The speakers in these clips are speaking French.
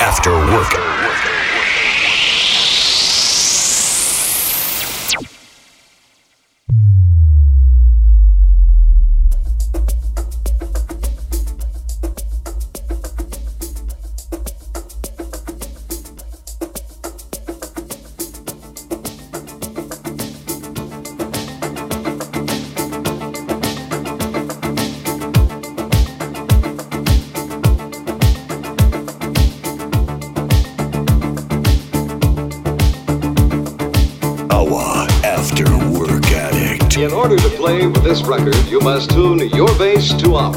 After work. Must tune your bass to up,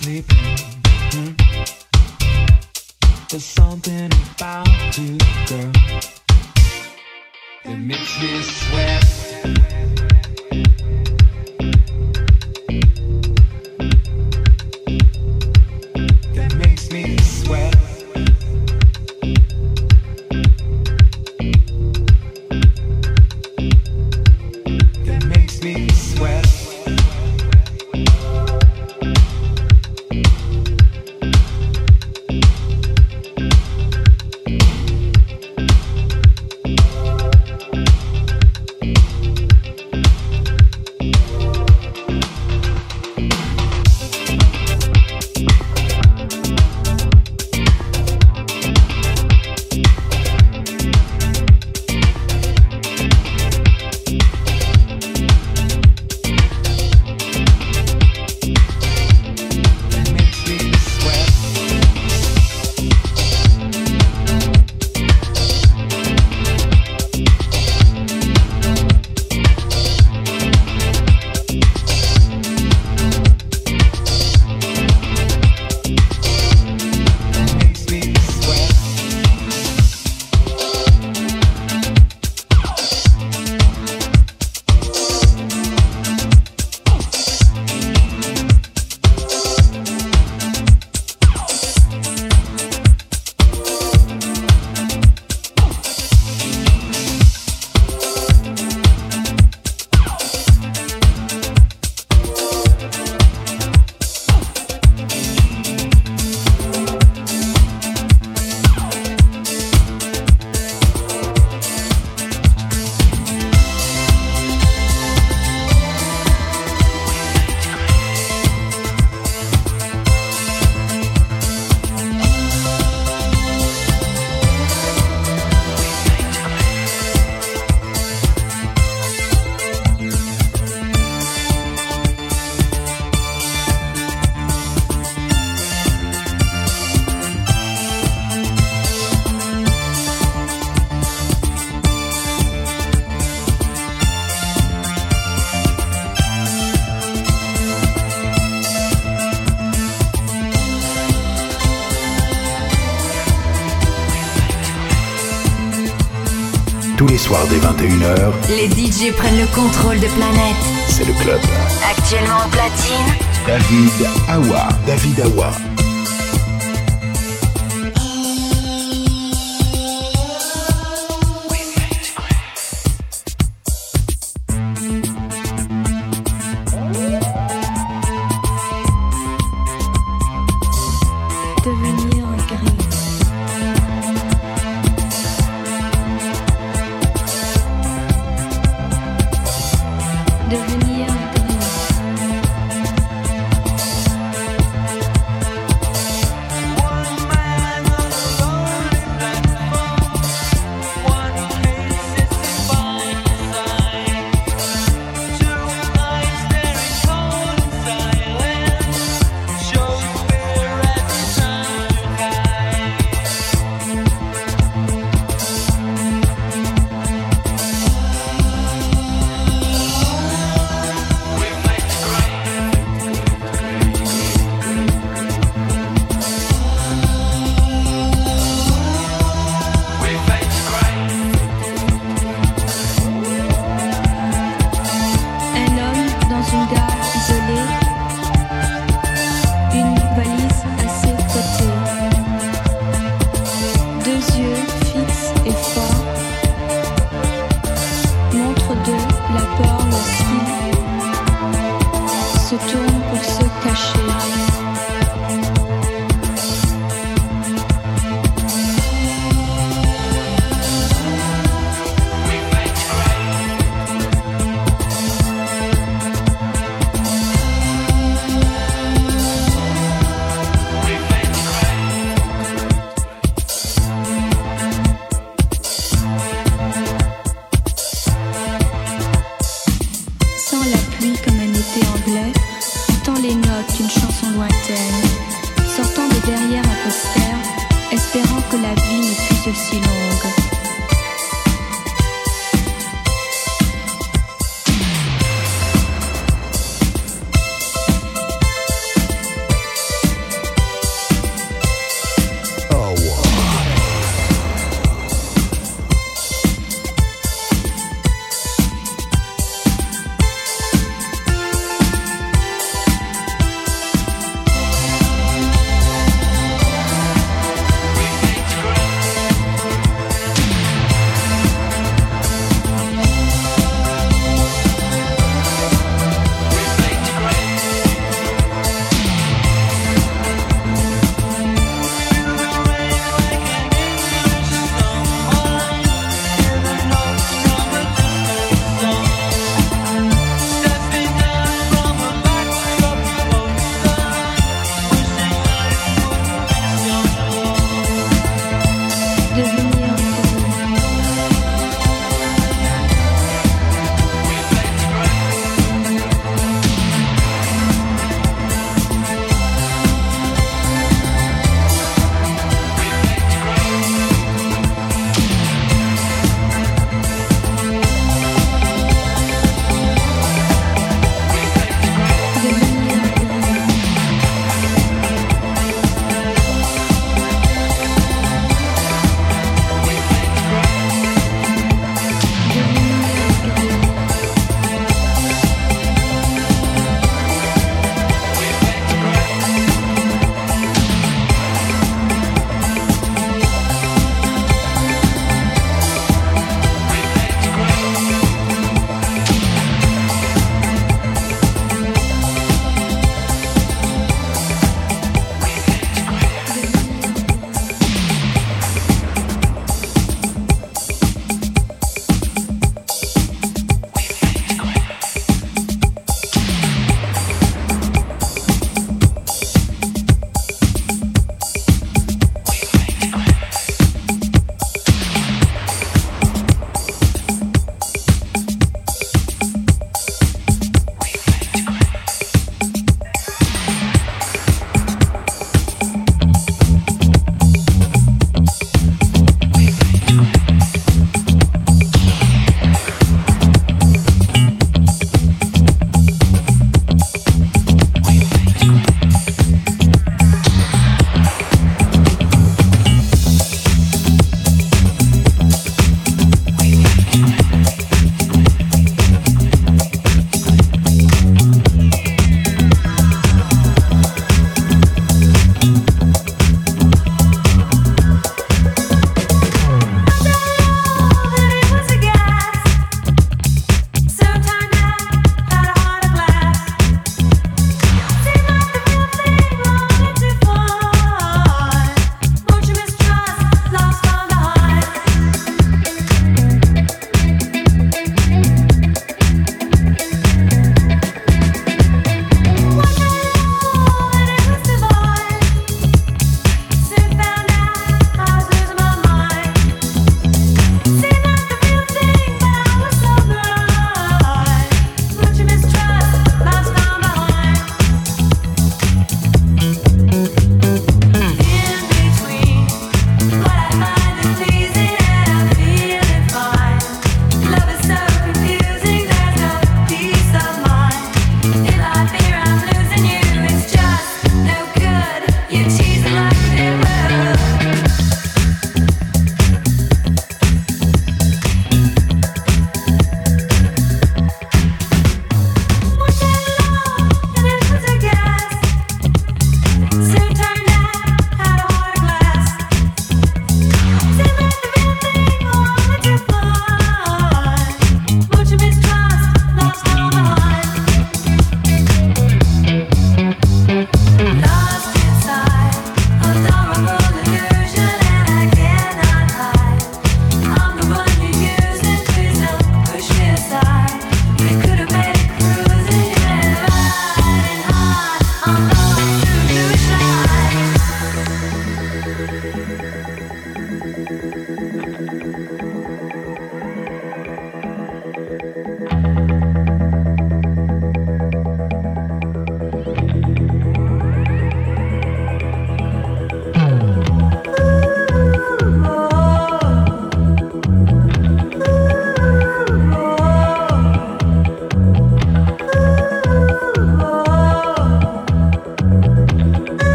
sleeping. Hmm? There's something about you, girl, It makes me sweat. 21h, les DJ prennent le contrôle de planète. C'est le club. Actuellement en platine, David Awa. David Awa.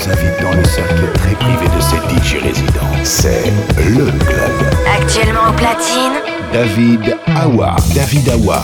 vous invite dans le cercle très privé de ses DJ résidents. C'est le club. Actuellement au platine, David Awa. David Awa.